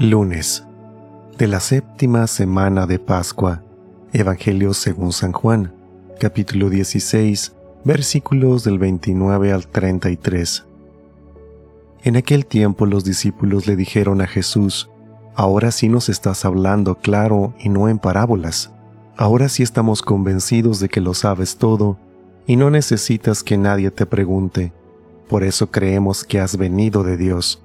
Lunes de la séptima semana de Pascua. Evangelio según San Juan, capítulo 16, versículos del 29 al 33. En aquel tiempo los discípulos le dijeron a Jesús, Ahora sí nos estás hablando claro y no en parábolas. Ahora sí estamos convencidos de que lo sabes todo y no necesitas que nadie te pregunte. Por eso creemos que has venido de Dios.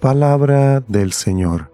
Palabra del Señor.